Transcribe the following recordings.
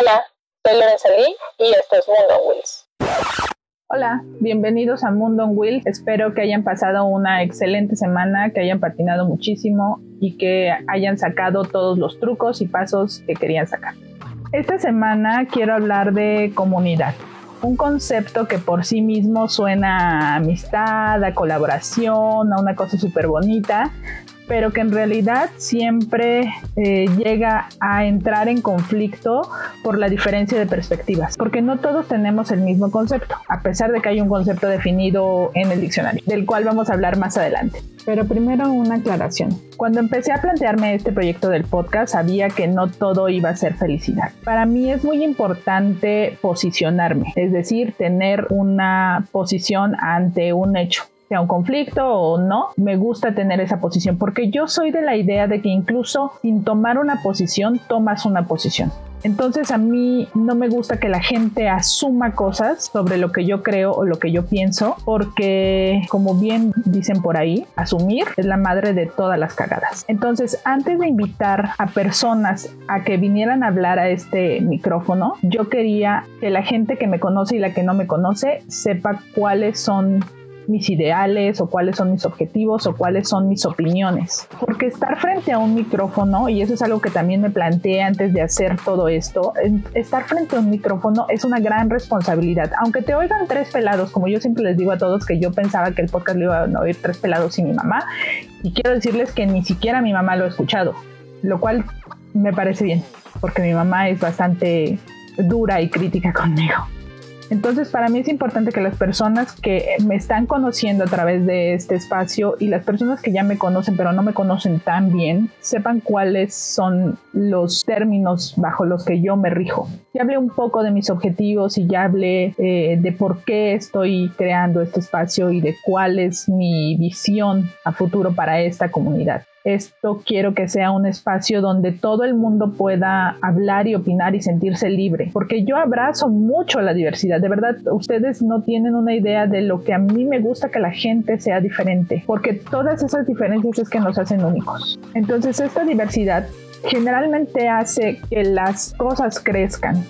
Hola, soy Lorenza Lee y esto es Mundo Wheels. Hola, bienvenidos a Mundo on Wheels. Espero que hayan pasado una excelente semana, que hayan patinado muchísimo y que hayan sacado todos los trucos y pasos que querían sacar. Esta semana quiero hablar de comunidad un concepto que por sí mismo suena a amistad, a colaboración, a una cosa súper bonita, pero que en realidad siempre eh, llega a entrar en conflicto por la diferencia de perspectivas, porque no todos tenemos el mismo concepto, a pesar de que hay un concepto definido en el diccionario, del cual vamos a hablar más adelante. Pero primero una aclaración. Cuando empecé a plantearme este proyecto del podcast, sabía que no todo iba a ser felicidad. Para mí es muy importante posicionarme, es decir, tener una posición ante un hecho sea un conflicto o no, me gusta tener esa posición porque yo soy de la idea de que incluso sin tomar una posición, tomas una posición. Entonces a mí no me gusta que la gente asuma cosas sobre lo que yo creo o lo que yo pienso, porque como bien dicen por ahí, asumir es la madre de todas las cagadas. Entonces antes de invitar a personas a que vinieran a hablar a este micrófono, yo quería que la gente que me conoce y la que no me conoce sepa cuáles son mis ideales o cuáles son mis objetivos o cuáles son mis opiniones. Porque estar frente a un micrófono, y eso es algo que también me planteé antes de hacer todo esto, estar frente a un micrófono es una gran responsabilidad. Aunque te oigan tres pelados, como yo siempre les digo a todos que yo pensaba que el podcast lo iban a oír tres pelados y mi mamá, y quiero decirles que ni siquiera mi mamá lo ha escuchado, lo cual me parece bien, porque mi mamá es bastante dura y crítica conmigo. Entonces, para mí es importante que las personas que me están conociendo a través de este espacio y las personas que ya me conocen pero no me conocen tan bien, sepan cuáles son los términos bajo los que yo me rijo. Ya hablé un poco de mis objetivos y ya hablé eh, de por qué estoy creando este espacio y de cuál es mi visión a futuro para esta comunidad esto quiero que sea un espacio donde todo el mundo pueda hablar y opinar y sentirse libre, porque yo abrazo mucho la diversidad, de verdad, ustedes no tienen una idea de lo que a mí me gusta que la gente sea diferente, porque todas esas diferencias es que nos hacen únicos. Entonces esta diversidad generalmente hace que las cosas crezcan.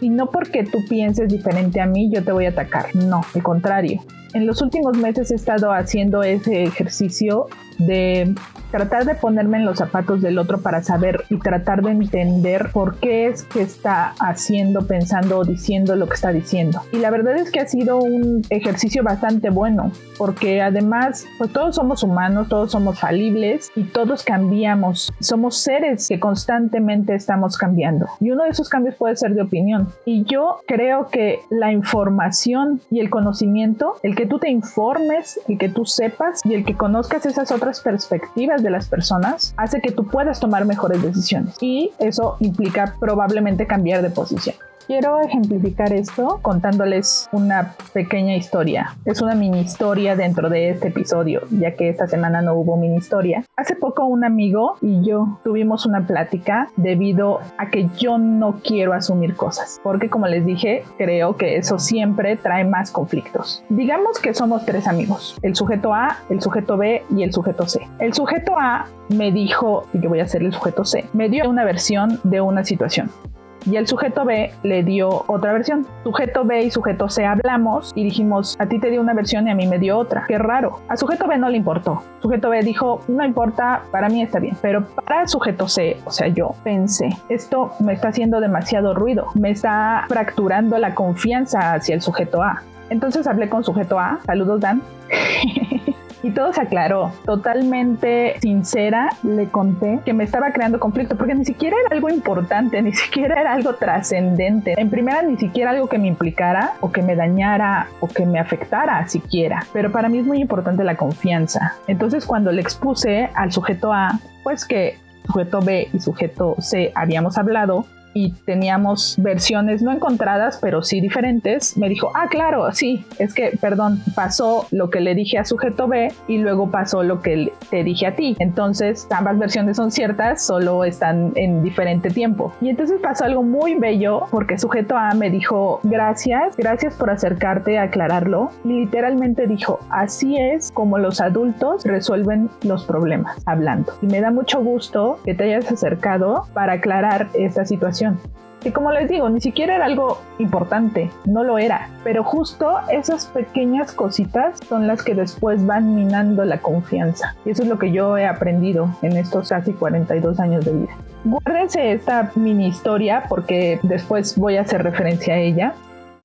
Y no porque tú pienses diferente a mí, yo te voy a atacar. No, al contrario. En los últimos meses he estado haciendo ese ejercicio de tratar de ponerme en los zapatos del otro para saber y tratar de entender por qué es que está haciendo, pensando o diciendo lo que está diciendo. Y la verdad es que ha sido un ejercicio bastante bueno, porque además, pues todos somos humanos, todos somos falibles y todos cambiamos. Somos seres que constantemente estamos cambiando. Y uno de esos cambios puede ser de opinión. Y yo creo que la información y el conocimiento, el que tú te informes, el que tú sepas y el que conozcas esas otras perspectivas, de las personas hace que tú puedas tomar mejores decisiones y eso implica probablemente cambiar de posición. Quiero ejemplificar esto contándoles una pequeña historia. Es una mini historia dentro de este episodio, ya que esta semana no hubo mini historia. Hace poco un amigo y yo tuvimos una plática debido a que yo no quiero asumir cosas, porque como les dije, creo que eso siempre trae más conflictos. Digamos que somos tres amigos, el sujeto A, el sujeto B y el sujeto C. El sujeto A me dijo, y yo voy a ser el sujeto C, me dio una versión de una situación y el sujeto B le dio otra versión. Sujeto B y sujeto C hablamos y dijimos, a ti te dio una versión y a mí me dio otra. Qué raro. A sujeto B no le importó. Sujeto B dijo, no importa, para mí está bien. Pero para sujeto C, o sea, yo pensé, esto me está haciendo demasiado ruido, me está fracturando la confianza hacia el sujeto A. Entonces hablé con sujeto A, saludos Dan. y todo se aclaró. Totalmente sincera, le conté que me estaba creando conflicto porque ni siquiera era algo importante, ni siquiera era algo trascendente. En primera, ni siquiera algo que me implicara o que me dañara o que me afectara siquiera. Pero para mí es muy importante la confianza. Entonces, cuando le expuse al sujeto A, pues que sujeto B y sujeto C habíamos hablado, y teníamos versiones no encontradas, pero sí diferentes, me dijo, ah, claro, sí, es que, perdón, pasó lo que le dije a sujeto B y luego pasó lo que te dije a ti. Entonces, ambas versiones son ciertas, solo están en diferente tiempo. Y entonces pasó algo muy bello porque sujeto A me dijo, gracias, gracias por acercarte a aclararlo. Literalmente dijo, así es como los adultos resuelven los problemas, hablando. Y me da mucho gusto que te hayas acercado para aclarar esta situación Y como les digo, ni siquiera era algo importante, no lo era. Pero justo esas pequeñas cositas son las que después van minando la confianza. Y eso es lo que yo he aprendido en estos casi 42 años de vida. Guárdense esta mini historia porque después voy a hacer referencia a ella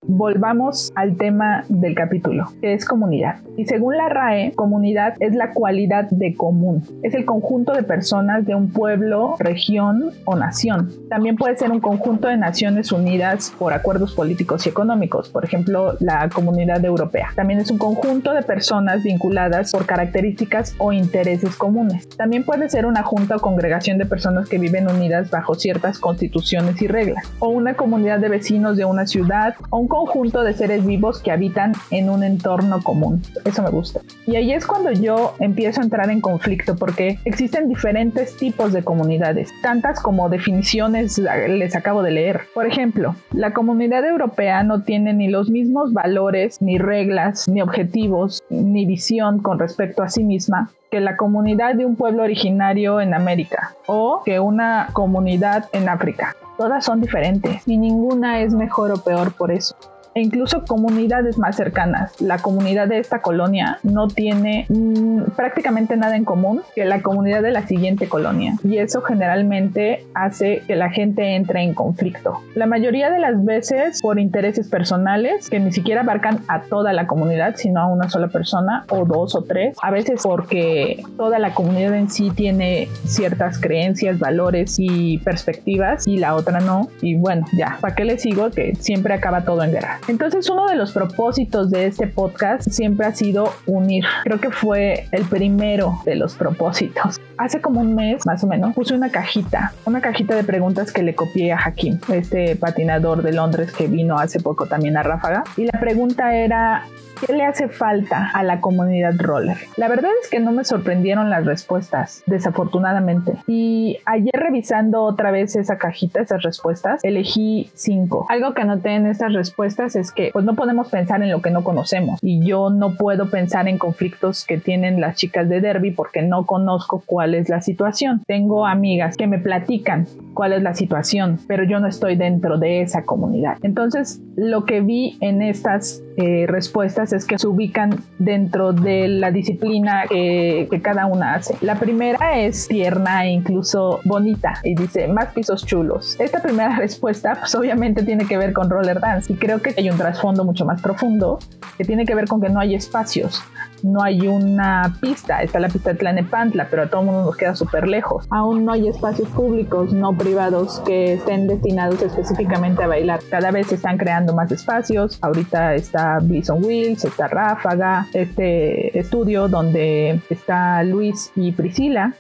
volvamos al tema del capítulo, que es comunidad. Y según la RAE, comunidad es la cualidad de común. Es el conjunto de personas de un pueblo, región o nación. También puede ser un conjunto de naciones unidas por acuerdos políticos y económicos, por ejemplo, la comunidad europea. También es un conjunto de personas vinculadas por características o intereses comunes. También puede ser una junta o congregación de personas que viven unidas bajo ciertas constituciones y reglas, o una comunidad de vecinos de una ciudad, o conjunto de seres vivos que habitan en un entorno común. Eso me gusta. Y ahí es cuando yo empiezo a entrar en conflicto porque existen diferentes tipos de comunidades, tantas como definiciones les acabo de leer. Por ejemplo, la comunidad europea no tiene ni los mismos valores, ni reglas, ni objetivos, ni visión con respecto a sí misma que la comunidad de un pueblo originario en América o que una comunidad en África. Todas son diferentes y ninguna es mejor o peor por eso e incluso comunidades más cercanas. La comunidad de esta colonia no tiene mm, prácticamente nada en común que la comunidad de la siguiente colonia y eso generalmente hace que la gente entre en conflicto. La mayoría de las veces por intereses personales que ni siquiera abarcan a toda la comunidad sino a una sola persona o dos o tres. A veces porque toda la comunidad en sí tiene ciertas creencias, valores y perspectivas y la otra no. Y bueno, ya, ¿para qué les sigo? Que siempre acaba todo en guerra. Entonces uno de los propósitos de este podcast siempre ha sido unir. Creo que fue el primero de los propósitos. Hace como un mes más o menos puse una cajita, una cajita de preguntas que le copié a Hakim, este patinador de Londres que vino hace poco también a Ráfaga. Y la pregunta era, ¿Qué le hace falta a la comunidad roller? La verdad es que no me sorprendieron las respuestas, desafortunadamente. Y ayer revisando otra vez esa cajita, esas respuestas, elegí cinco. Algo que anoté en estas respuestas es que pues no podemos pensar en lo que no conocemos. Y yo no puedo pensar en conflictos que tienen las chicas de Derby porque no conozco cuál es la situación. Tengo amigas que me platican cuál es la situación, pero yo no estoy dentro de esa comunidad. Entonces, lo que vi en estas eh, respuestas es que se ubican dentro de la disciplina que, cada una hace. La primera es tierna e incluso bonita y dice más pisos chulos. Esta primera respuesta pues obviamente tiene que ver con roller dance y creo que hay un trasfondo mucho más profundo que tiene que ver con que no hay espacios no hay una pista, está la pista de Tlanepantla, pero a todo el mundo nos queda súper lejos. Aún no hay espacios públicos, no privados, que estén destinados específicamente a bailar. Cada vez se están creando más espacios. Ahorita está Bliss Wheels, está Ráfaga, este estudio donde está Luis y Priscila,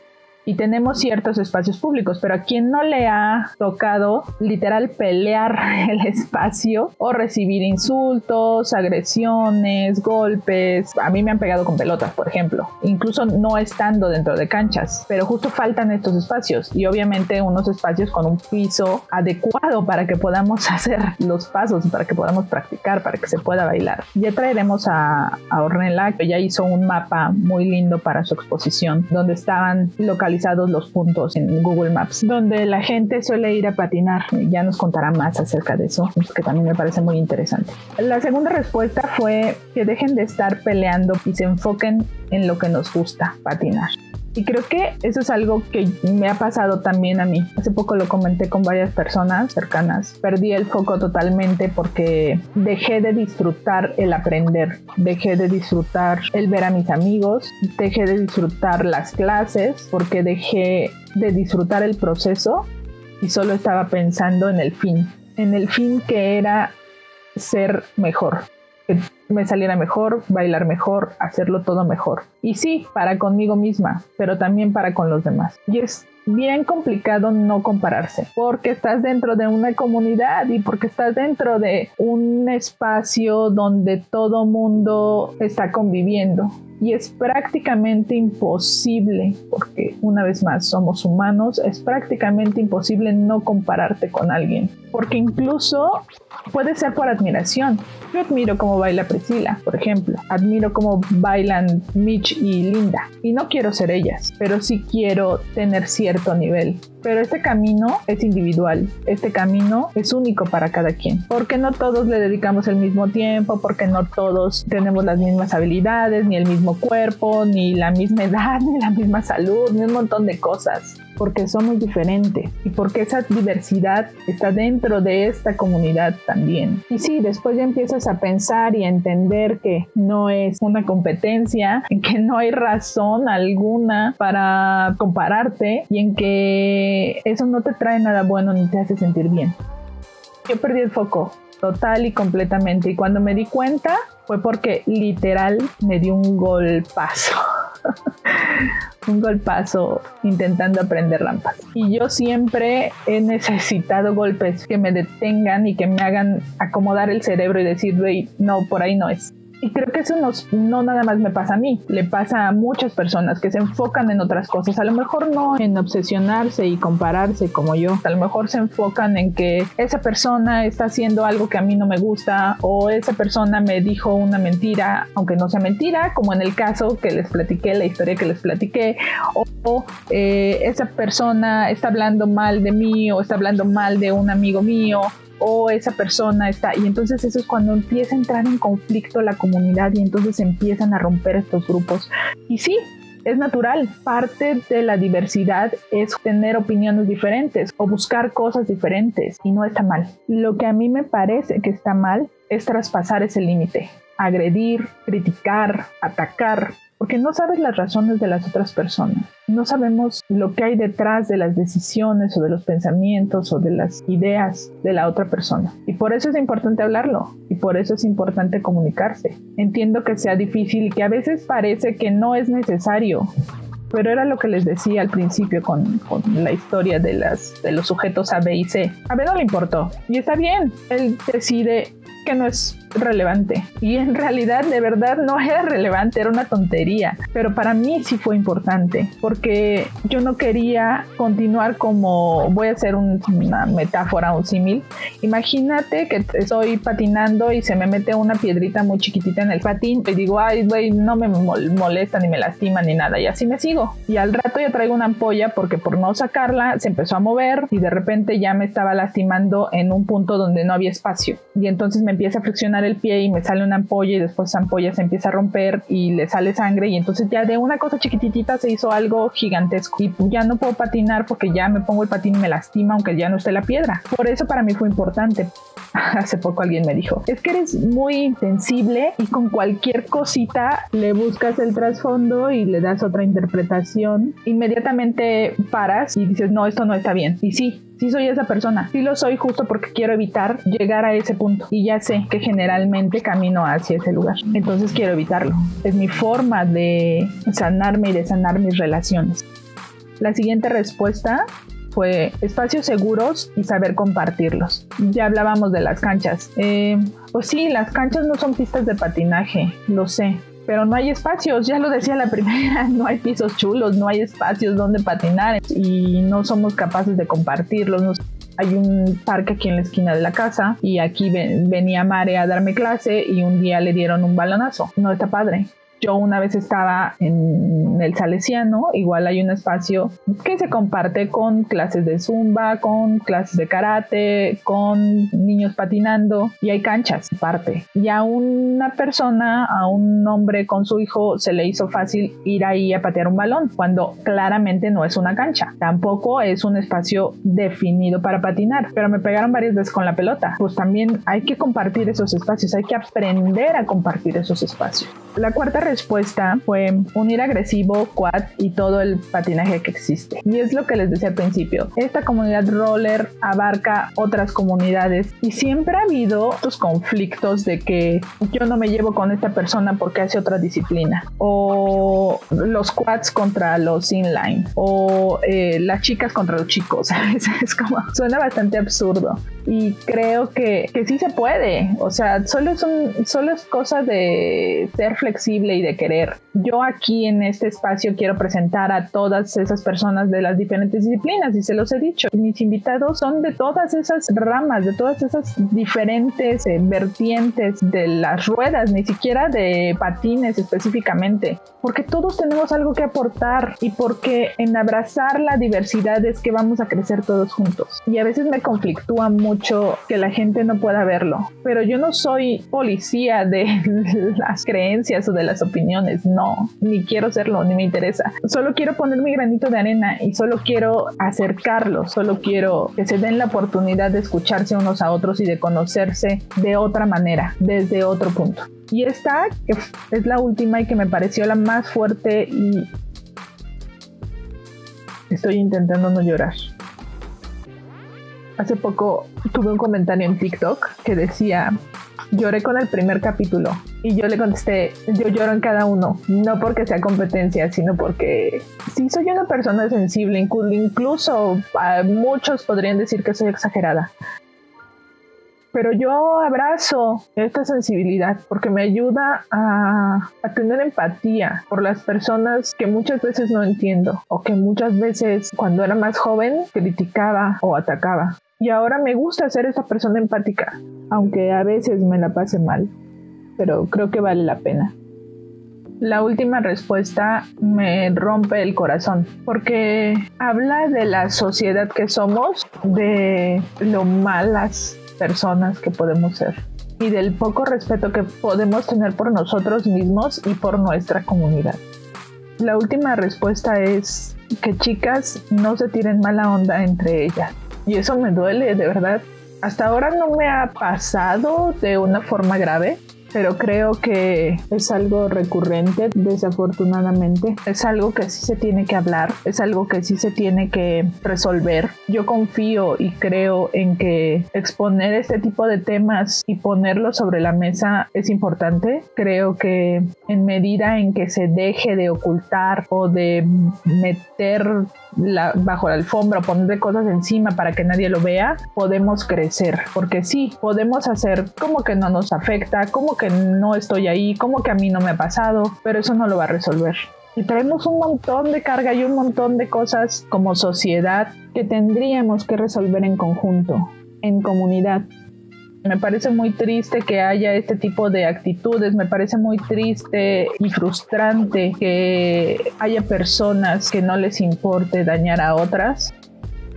y tenemos ciertos espacios públicos, pero a quien no le ha tocado literal pelear el espacio o recibir insultos, agresiones, golpes. A mí me han pegado con pelotas, por ejemplo, incluso no estando dentro de canchas, pero justo faltan estos espacios y obviamente unos espacios con un piso adecuado para que podamos hacer los pasos, para que podamos practicar, para que se pueda bailar. Ya traeremos a, a Ornella, que ya hizo un mapa muy lindo para su exposición, donde estaban localizados los puntos en Google Maps, donde la gente suele ir a patinar. Ya nos contará más acerca de eso, que también me parece muy interesante. La segunda respuesta fue que dejen de estar peleando y se enfoquen en lo que nos gusta, patinar. Y creo que eso es algo que me ha pasado también a mí. Hace poco lo comenté con varias personas cercanas. Perdí el foco totalmente porque dejé de disfrutar el aprender, dejé de disfrutar el ver a mis amigos, dejé de disfrutar las clases porque dejé de disfrutar el proceso y solo estaba pensando en el fin, en el fin que era ser mejor, que me saliera mejor, bailar mejor, hacerlo todo mejor. Y sí, para conmigo misma, pero también para con los demás. Y es bien complicado no compararse, porque estás dentro de una comunidad y porque estás dentro de un espacio donde todo mundo está conviviendo. Y es prácticamente imposible, porque una vez más somos humanos, es prácticamente imposible no compararte con alguien, porque incluso puede ser por admiración. Yo admiro cómo baila Priscila, por ejemplo, admiro cómo bailan Mitch y Linda, y no quiero ser ellas, pero sí quiero tener cierto nivel. Pero este camino es individual, este camino es único para cada quien, porque no todos le dedicamos el mismo tiempo, porque no todos tenemos las mismas habilidades, ni el mismo cuerpo, ni la misma edad, ni la misma salud, ni un montón de cosas porque somos diferentes y porque esa diversidad está dentro de esta comunidad también. Y sí, después ya empiezas a pensar y a entender que no es una competencia, en que no hay razón alguna para compararte y en que eso no te trae nada bueno ni te hace sentir bien. Yo perdí el foco total y completamente y cuando me di cuenta fue porque literal me dio un golpazo. un golpazo intentando aprender rampas. Y yo siempre he necesitado golpes que me detengan y que me hagan acomodar el cerebro y decir, no, por ahí no es. Y creo que eso no nada más me pasa a mí, le pasa a muchas personas que se enfocan en otras cosas, a lo mejor no en obsesionarse y compararse como yo, a lo mejor se enfocan en que esa persona está haciendo algo que a mí no me gusta o esa persona me dijo una mentira, aunque no sea mentira, como en el caso que les platiqué, la historia que les platiqué, o eh, esa persona está hablando mal de mí o está hablando mal de un amigo mío o esa persona está, y entonces eso es cuando empieza a entrar en conflicto la comunidad y entonces empiezan a romper estos grupos. Y sí, es natural. Parte de la diversidad es tener opiniones diferentes o buscar cosas diferentes y no está mal. Lo que a mí me parece que está mal es traspasar ese límite, agredir, criticar, atacar, porque no sabes las razones de las otras personas. No sabemos lo que hay detrás de las decisiones o de los pensamientos o de las ideas de la otra persona. Y por eso es importante hablarlo y por eso es importante comunicarse. Entiendo que sea difícil y que a veces parece que no es necesario. Pero era lo que les decía al principio con, la historia de, de los sujetos A, B y C. A B no le importó. Y está bien. Él decide que no es relevante. Y en realidad de verdad no era relevante, era una tontería. Pero para mí sí fue importante, porque yo no quería continuar como, voy a hacer una metáfora, un símil. Imagínate que estoy patinando y se me mete una piedrita muy chiquitita en el patín y digo, ay, güey, no me molesta ni me lastima ni nada. Y así me sigo. Y al rato ya traigo una ampolla porque por no sacarla se empezó a mover y de repente ya me estaba lastimando en un punto donde no había espacio. Y entonces me empieza a friccionar el pie y me sale una ampolla y después esa ampolla se empieza a romper y le sale sangre y entonces ya de una cosa chiquititita se hizo algo gigantesco y ya no puedo patinar porque ya me pongo el patín y me lastima aunque ya no esté la piedra. Por eso para mí fue importante. Hace poco alguien me dijo, es que eres muy sensible y con cualquier cosita le buscas el trasfondo y le das otra interpretación. Inmediatamente paras y dices, no, esto no está bien. Y sí, sí soy esa persona. Sí lo soy justo porque quiero evitar llegar a ese punto. Y ya sé que generalmente camino hacia ese lugar. Entonces quiero evitarlo. Es mi forma de sanarme y de sanar mis relaciones. La siguiente respuesta fue espacios seguros y saber compartirlos. Ya hablábamos de las canchas. Eh, pues sí, las canchas no son pistas de patinaje, lo sé, pero no hay espacios, ya lo decía la primera, no hay pisos chulos, no hay espacios donde patinar y no somos capaces de compartirlos. Hay un parque aquí en la esquina de la casa y aquí venía Mare a darme clase y un día le dieron un balonazo. No está padre. Yo una vez estaba en el Salesiano, igual hay un espacio que se comparte con clases de zumba, con clases de karate, con niños patinando y hay canchas aparte. Y a una persona, a un hombre con su hijo, se le hizo fácil ir ahí a patear un balón, cuando claramente no es una cancha. Tampoco es un espacio definido para patinar, pero me pegaron varias veces con la pelota. Pues también hay que compartir esos espacios, hay que aprender a compartir esos espacios. La cuarta respuesta fue unir agresivo, quad y todo el patinaje que existe. Y es lo que les decía al principio. Esta comunidad roller abarca otras comunidades y siempre ha habido estos conflictos de que yo no me llevo con esta persona porque hace otra disciplina. O los quads contra los inline. O eh, las chicas contra los chicos. Es como, suena bastante absurdo. Y creo que, que sí se puede. O sea, solo es, un, solo es cosa de ser flexible y de querer. Yo aquí en este espacio quiero presentar a todas esas personas de las diferentes disciplinas y se los he dicho. Mis invitados son de todas esas ramas, de todas esas diferentes eh, vertientes de las ruedas, ni siquiera de patines específicamente, porque todos tenemos algo que aportar y porque en abrazar la diversidad es que vamos a crecer todos juntos. Y a veces me conflictúa mucho que la gente no pueda verlo, pero yo no soy policía de las creencias o de las opiniones, no, ni quiero serlo, ni me interesa. Solo quiero poner mi granito de arena y solo quiero acercarlos, solo quiero que se den la oportunidad de escucharse unos a otros y de conocerse de otra manera, desde otro punto. Y esta, que es la última y que me pareció la más fuerte y estoy intentando no llorar. Hace poco tuve un comentario en TikTok que decía, lloré con el primer capítulo y yo le contesté, yo lloro en cada uno, no porque sea competencia, sino porque sí soy una persona sensible, incluso muchos podrían decir que soy exagerada, pero yo abrazo esta sensibilidad porque me ayuda a, tener empatía por las personas que muchas veces no entiendo o que muchas veces cuando era más joven criticaba o atacaba. Y ahora me gusta ser esa persona empática, aunque a veces me la pase mal, pero creo que vale la pena. La última respuesta me rompe el corazón porque habla de la sociedad que somos, de lo malas personas que podemos ser y del poco respeto que podemos tener por nosotros mismos y por nuestra comunidad. La última respuesta es que chicas no se tiren mala onda entre ellas. Y eso me duele, de verdad. Hasta ahora no me ha pasado de una forma grave, pero creo que es algo recurrente, desafortunadamente. Es algo que sí se tiene que hablar, es algo que sí se tiene que resolver. Yo confío y creo en que exponer este tipo de temas y ponerlos sobre la mesa es importante. Creo que en medida en que se deje de ocultar o de meter bajo la alfombra o poner cosas encima para que nadie lo vea, podemos crecer. Porque sí, podemos hacer como que no nos afecta, como que no estoy ahí, como que a mí no me ha pasado, pero eso no lo va a resolver. Y traemos un montón de carga y un montón de cosas como sociedad que tendríamos que resolver en conjunto, en comunidad. Me parece muy triste que haya este tipo de actitudes, me parece muy triste y frustrante que haya personas que no les importe dañar a otras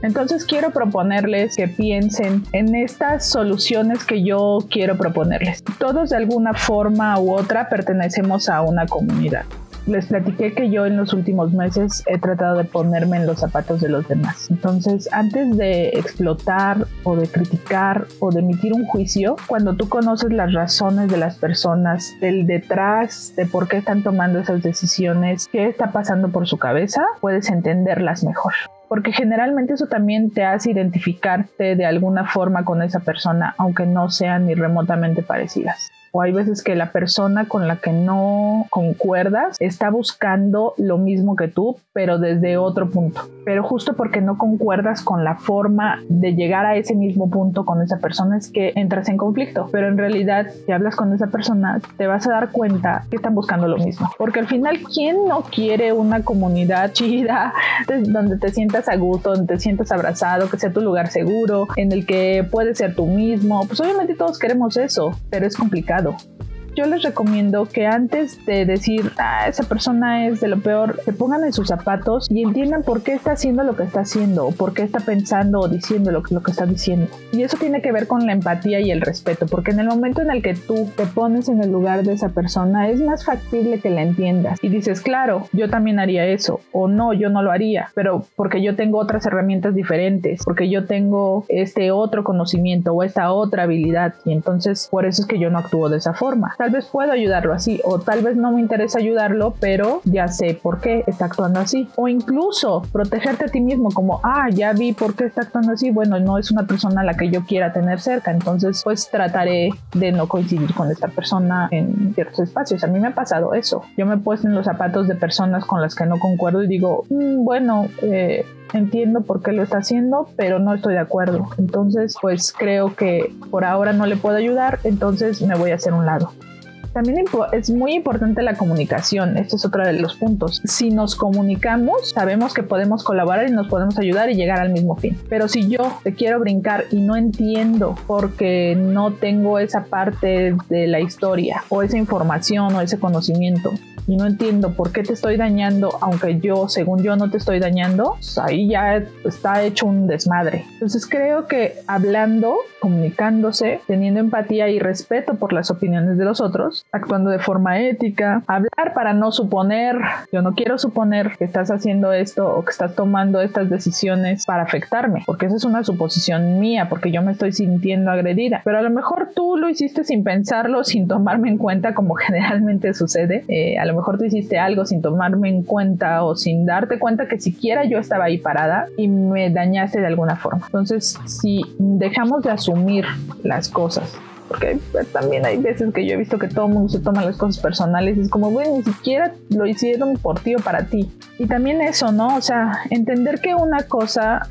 entonces quiero proponerles que piensen en estas soluciones que yo quiero proponerles. Todos de alguna forma u otra pertenecemos a una comunidad. Les platiqué que yo en los últimos meses he tratado de ponerme en los zapatos de los demás. Entonces, antes de explotar o de criticar o de emitir un juicio, cuando tú conoces las razones de las personas, del detrás, de por qué están tomando esas decisiones, qué está pasando por su cabeza, puedes entenderlas mejor porque generalmente eso también te hace identificarte de alguna forma con esa persona, aunque no sean ni remotamente parecidas o hay veces que la persona con la que no concuerdas está buscando lo mismo que tú, pero desde otro punto. Pero justo porque no concuerdas con la forma de llegar a ese mismo punto con esa persona es que entras en conflicto. Pero en realidad, si hablas con esa persona, te vas a dar cuenta que están buscando lo mismo. Porque al final, ¿quién no quiere una comunidad chida donde te sientas a gusto, donde te sientas abrazado, que sea tu lugar seguro, en el que puedes ser tú mismo? Pues obviamente todos queremos eso, pero es complicado claro. Yo les recomiendo que antes de decir, ah, esa persona es de lo peor, se pongan en sus zapatos y entiendan por qué está haciendo lo que está haciendo, o por qué está pensando o diciendo lo, lo que está diciendo. Y eso tiene que ver con la empatía y el respeto, porque en el momento en el que tú te pones en el lugar de esa persona, es más factible que la entiendas. Y dices, claro, yo también haría eso, o no, yo no lo haría, pero porque yo tengo otras herramientas diferentes, porque yo tengo este otro conocimiento o esta otra habilidad, y entonces por eso es que yo no actúo de esa forma tal vez puedo ayudarlo así o tal vez no me interesa ayudarlo, pero ya sé por qué está actuando así. O incluso protegerte a ti mismo como, ah, ya vi por qué está actuando así, bueno, no es una persona a la que yo quiera tener cerca, entonces pues trataré de no coincidir con esta persona en ciertos espacios. A mí me ha pasado eso. Yo me he puesto en los zapatos de personas con las que no concuerdo y digo, mm, bueno, eh, entiendo por qué lo está haciendo, pero no estoy de acuerdo. Entonces, pues creo que por ahora no le puedo ayudar, entonces me voy a hacer un lado. También es muy importante la comunicación, este es otro de los puntos. Si nos comunicamos, sabemos que podemos colaborar y nos podemos ayudar y llegar al mismo fin. Pero si yo te quiero brincar y no entiendo porque no tengo esa parte de la historia o esa información o ese conocimiento, y no entiendo por qué te estoy dañando, aunque yo, según yo, no te estoy dañando, pues ahí ya está hecho un desmadre. Entonces creo que hablando, comunicándose, teniendo empatía y respeto por las opiniones de los otros, actuando de forma ética, hablar para no suponer, yo no quiero suponer que estás haciendo esto o que estás tomando estas decisiones para afectarme, porque esa es una suposición mía, porque yo me estoy sintiendo agredida, pero a lo mejor tú lo hiciste sin pensarlo, sin tomarme en cuenta como generalmente sucede, eh, a lo mejor tú hiciste algo sin tomarme en cuenta o sin darte cuenta que siquiera yo estaba ahí parada y me dañaste de alguna forma. Entonces, si dejamos de asumir las cosas porque también hay veces que yo he visto que todo el mundo se toma las cosas personales y es como, bueno, ni siquiera lo hicieron por ti o para ti. Y también eso, ¿no? O sea, entender que una cosa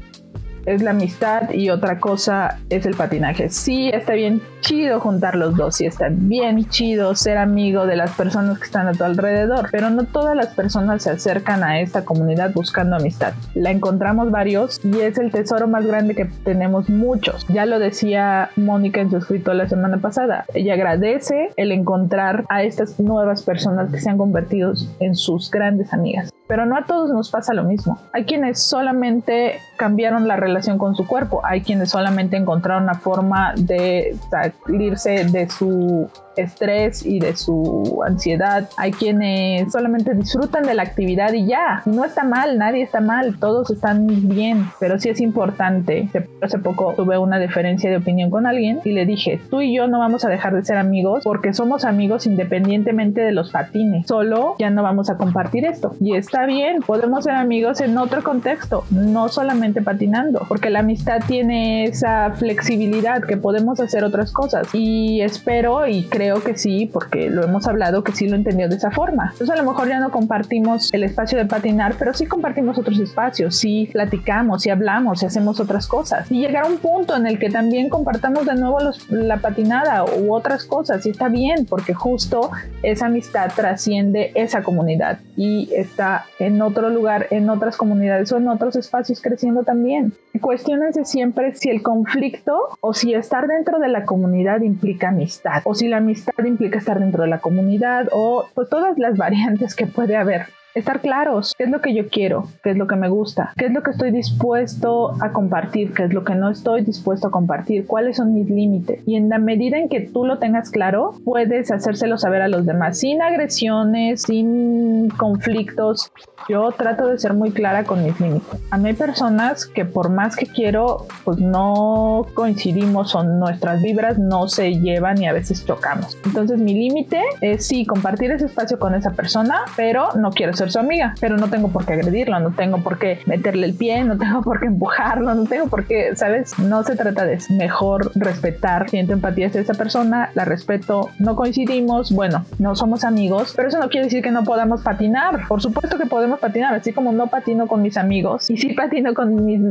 es la amistad y otra cosa es el patinaje. Sí, está bien chido juntar los dos, sí está bien chido ser amigo de las personas que están a tu alrededor, pero no todas las personas se acercan a esta comunidad buscando amistad. La encontramos varios y es el tesoro más grande que tenemos muchos. Ya lo decía Mónica en su escrito la semana pasada. Ella agradece el encontrar a estas nuevas personas que se han convertido en sus grandes amigas. Pero no a todos nos pasa lo mismo. Hay quienes solamente cambiaron la relación con su cuerpo, hay quienes solamente encontraron una forma de salirse de su estrés y de su ansiedad. Hay quienes solamente disfrutan de la actividad y ya. No está mal, nadie está mal, todos están bien, pero sí es importante. Hace poco tuve una diferencia de opinión con alguien y le dije, tú y yo no vamos a dejar de ser amigos porque somos amigos independientemente de los patines. Solo ya no vamos a compartir esto. Y está bien, podemos ser amigos en otro contexto, no solamente patinando, porque la amistad tiene esa flexibilidad que podemos hacer otras cosas. Y espero y creo que sí, porque lo hemos hablado, que sí lo entendió de esa forma. Entonces a lo mejor ya no compartimos el espacio de patinar, pero sí compartimos otros espacios, sí platicamos, sí hablamos, sí hacemos otras cosas. Y llegar a un punto en el que también compartamos de nuevo la patinada u otras cosas, y está bien, porque justo esa amistad trasciende esa comunidad y está en otro lugar, en otras comunidades o en otros espacios creciendo también. Cuestionense siempre si el conflicto o si estar dentro de la comunidad implica amistad o si la amistad implica estar dentro de la comunidad o pues, todas las variantes que puede haber estar claros, qué es lo que yo quiero, qué es lo que me gusta, qué es lo que estoy dispuesto a compartir, qué es lo que no estoy dispuesto a compartir, cuáles son mis límites. Y en la medida en que tú lo tengas claro, puedes hacérselo saber a los demás sin agresiones, sin conflictos. Yo trato de ser muy clara con mis límites. A mí hay personas que por más que quiero, pues no coincidimos o nuestras vibras no se llevan y a veces chocamos. Entonces mi límite es sí compartir ese espacio con esa persona, pero no quiero ser su amiga, pero no tengo por qué agredirlo, no tengo por qué meterle el pie, no tengo por qué empujarlo, no tengo por qué, ¿sabes? No se trata de eso. Mejor respetar, siento empatía hacia esa persona, la respeto, no coincidimos, bueno, no somos amigos, pero eso no quiere decir que no podamos patinar. Por supuesto que podemos patinar, así como no patino con mis amigos y sí patino con, mis,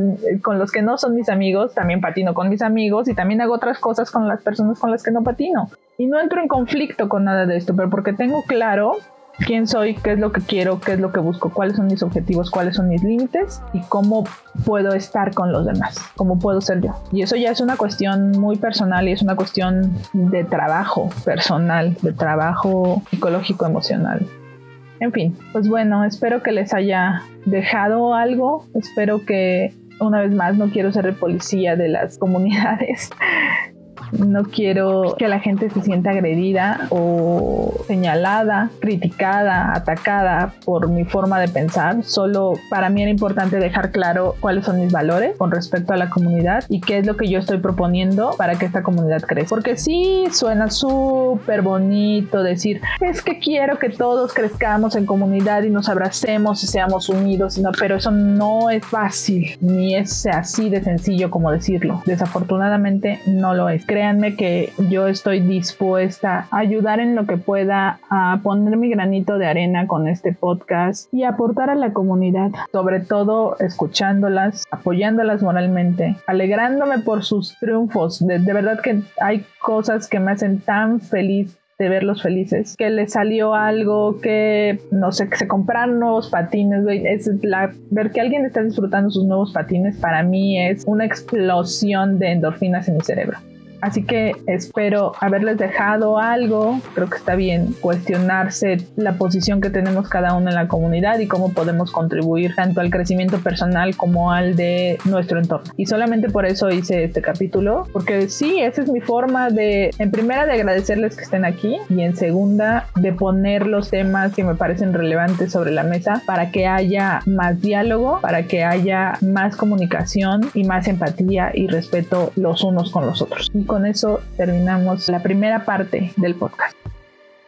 con los que no son mis amigos, también patino con mis amigos y también hago otras cosas con las personas con las que no patino. Y no entro en conflicto con nada de esto, pero porque tengo claro quién soy, qué es lo que quiero, qué es lo que busco, cuáles son mis objetivos, cuáles son mis límites y cómo puedo estar con los demás, cómo puedo ser yo. Y eso ya es una cuestión muy personal y es una cuestión de trabajo personal, de trabajo psicológico, emocional. En fin, pues bueno, espero que les haya dejado algo, espero que una vez más no quiero ser el policía de las comunidades no quiero que la gente se sienta agredida o señalada, criticada, atacada por mi forma de pensar. Solo para mí era importante dejar claro cuáles son mis valores con respecto a la comunidad y qué es lo que yo estoy proponiendo para que esta comunidad crezca. Porque sí suena súper bonito decir, es que quiero que todos crezcamos en comunidad y nos abracemos y seamos unidos, pero eso no es fácil ni es así de sencillo como decirlo. Desafortunadamente no lo es. Créanme que yo estoy dispuesta a ayudar en lo que pueda, a poner mi granito de arena con este podcast y aportar a la comunidad, sobre todo escuchándolas, apoyándolas moralmente, alegrándome por sus triunfos. De, de verdad que hay cosas que me hacen tan feliz de verlos felices, que les salió algo, que no sé, que se compraron nuevos patines, es la, ver que alguien está disfrutando sus nuevos patines para mí es una explosión de endorfinas en mi cerebro. Así que espero haberles dejado algo. Creo que está bien cuestionarse la posición que tenemos cada uno en la comunidad y cómo podemos contribuir tanto al crecimiento personal como al de nuestro entorno. Y solamente por eso hice este capítulo, porque sí, esa es mi forma de, en primera, de agradecerles que estén aquí y en segunda, de poner los temas que me parecen relevantes sobre la mesa para que haya más diálogo, para que haya más comunicación y más empatía y respeto los unos con los otros con eso terminamos la primera parte del podcast.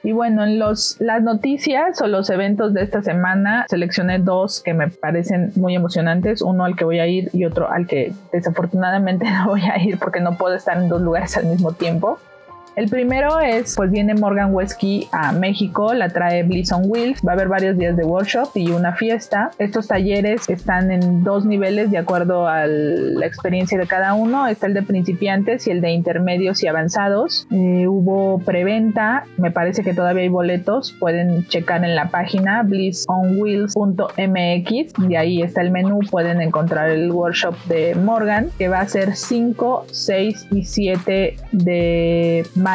Y bueno, en los, las noticias o los eventos de esta semana seleccioné dos que me parecen muy emocionantes, uno al que voy a ir y otro al que desafortunadamente no voy a ir porque no puedo estar en dos lugares al mismo tiempo. El primero es, pues viene Morgan Wesky a México, la trae Bliss on Wheels, va a haber varios días de workshop y una fiesta. Estos talleres están en dos niveles de acuerdo a la experiencia de cada uno. Está el de principiantes y el de intermedios y avanzados. Eh, hubo preventa, me parece que todavía hay boletos, pueden checar en la página blissonwheels.mx y ahí está el menú, pueden encontrar el workshop de Morgan que va a ser 5, 6 y 7 de mayo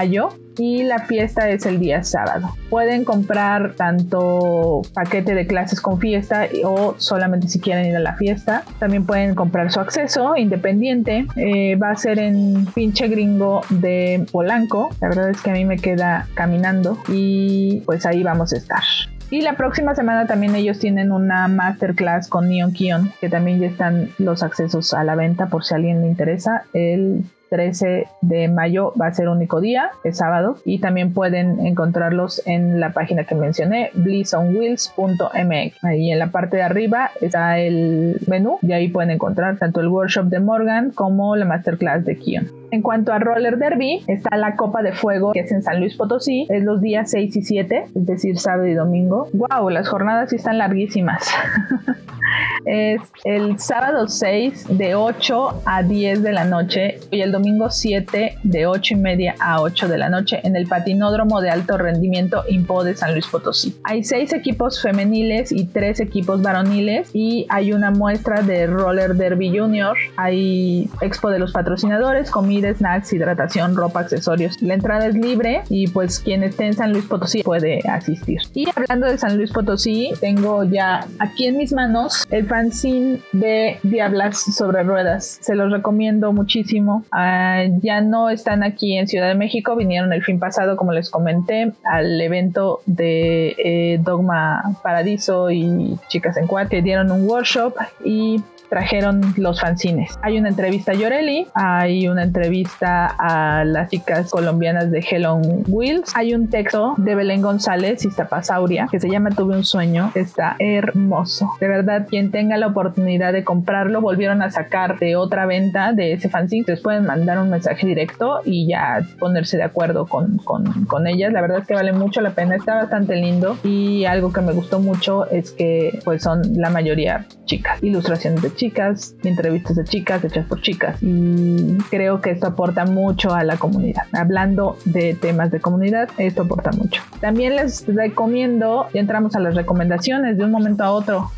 y la fiesta es el día sábado. Pueden comprar tanto paquete de clases con fiesta o solamente si quieren ir a la fiesta. También pueden comprar su acceso independiente. Eh, va a ser en pinche gringo de Polanco. La verdad es que a mí me queda caminando y pues ahí vamos a estar. Y la próxima semana también ellos tienen una masterclass con Neon Kion, que también ya están los accesos a la venta por si a alguien le interesa. El 13 de mayo va a ser único día, es sábado, y también pueden encontrarlos en la página que mencioné, blissonwheels.mx. Ahí en la parte de arriba está el menú y ahí pueden encontrar tanto el workshop de Morgan como la masterclass de Kion. En cuanto a roller derby, está la Copa de Fuego, que es en San Luis Potosí, es los días 6 y 7, es decir, sábado y domingo. ¡Wow! Las jornadas sí están larguísimas. es el sábado 6 de 8 a 10 de la noche y el domingo 7 de 8 y media a 8 de la noche en el patinódromo de alto rendimiento Impo de San Luis Potosí. Hay 6 equipos femeniles y 3 equipos varoniles y hay una muestra de roller derby junior. Hay expo de los patrocinadores, comida, snacks, hidratación, ropa, accesorios. La entrada es libre y pues quien esté en San Luis Potosí puede asistir. Y hablando de San Luis Potosí, tengo ya aquí en mis manos el fanzine de Diablas sobre Ruedas. Se los recomiendo muchísimo. Ah, ya no están aquí en Ciudad de México, vinieron el fin pasado, como les comenté, al evento de eh, Dogma Paradiso y Chicas en Cuatro, que dieron un workshop y trajeron los fanzines. Hay una entrevista a Yoreli, hay una entrevista a las chicas colombianas de Hell Wheels, hay un texto de Belén González y Zapasauria que se llama Tuve un sueño, está hermoso. De verdad, quien tenga la oportunidad de comprarlo, volvieron a sacar de otra venta de ese fanzine, les pueden mandar un mensaje directo y ya ponerse de acuerdo con, con, con ellas. La verdad es que vale mucho la pena, está bastante lindo y algo que me gustó mucho es que pues son la mayoría chicas, ilustraciones de chicas, entrevistas de chicas hechas por chicas y creo que esto aporta mucho a la comunidad. Hablando de temas de comunidad, esto aporta mucho. También les recomiendo, ya entramos a las recomendaciones de un momento a otro.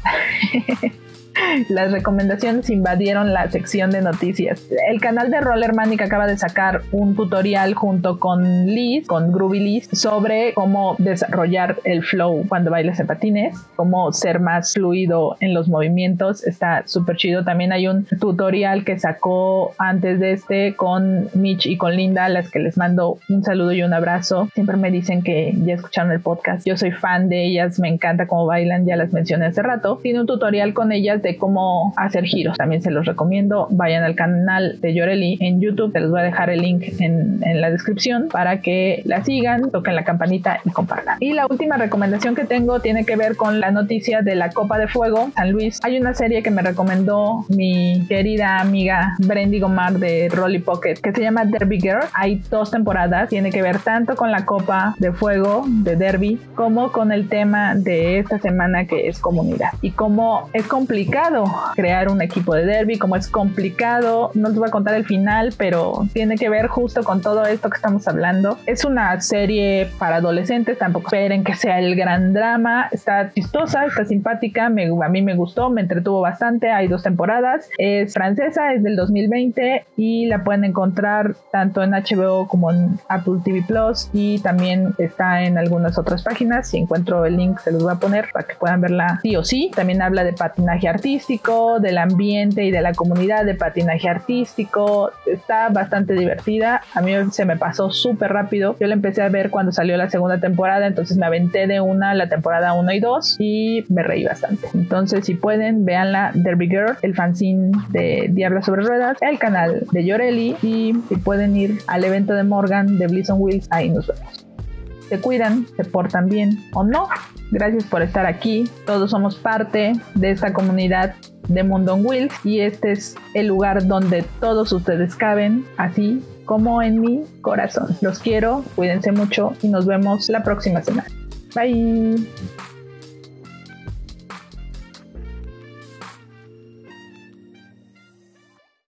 Las recomendaciones invadieron la sección de noticias. El canal de Roller Manic acaba de sacar un tutorial junto con Liz, con Groovy Liz, sobre cómo desarrollar el flow cuando bailas en patines, cómo ser más fluido en los movimientos. Está súper chido. También hay un tutorial que sacó antes de este con Mitch y con Linda, las que les mando un saludo y un abrazo. Siempre me dicen que ya escucharon el podcast. Yo soy fan de ellas, me encanta cómo bailan, ya las mencioné hace rato. Tiene un tutorial con ellas de cómo hacer giros. También se los recomiendo. Vayan al canal de Yoreli en YouTube. Se les voy a dejar el link en, en la descripción para que la sigan, toquen la campanita y compartan. Y la última recomendación que tengo tiene que ver con la noticia de la Copa de Fuego San Luis. Hay una serie que me recomendó mi querida amiga Brendy Gomar de Rolly Pocket que se llama Derby Girl. Hay dos temporadas. Tiene que ver tanto con la Copa de Fuego de Derby como con el tema de esta semana que es comunidad y cómo es complicado crear un equipo de derby, cómo es complicado, no les voy a contar el final, pero tiene que ver justo con todo esto que estamos hablando. Es una serie para adolescentes, tampoco esperen que sea el gran drama, está chistosa, está simpática, me, a mí me gustó, me entretuvo bastante, hay dos temporadas, es francesa, es del 2020 y la pueden encontrar tanto en HBO como en Apple TV Plus y también está en algunas otras páginas, si encuentro el link se los voy a poner para que puedan verla sí o sí. También habla de patinaje artístico, del ambiente y de la comunidad de patinaje artístico. Está bastante divertida. A mí se me pasó súper rápido. Yo la empecé a ver cuando salió la segunda temporada, entonces me aventé de una la temporada 1 y 2 y me reí bastante. Entonces, si pueden, véanla Derby Girl, el fanzine de Diabla sobre Ruedas, el canal de Yoreli y si pueden ir al evento de Morgan de Blizzard Wheels, ahí nos vemos se cuidan, se portan bien o no. Gracias por estar aquí. Todos somos parte de esta comunidad de Mundo on Wheels y este es el lugar donde todos ustedes caben, así como en mi corazón. Los quiero, cuídense mucho y nos vemos la próxima semana. Bye.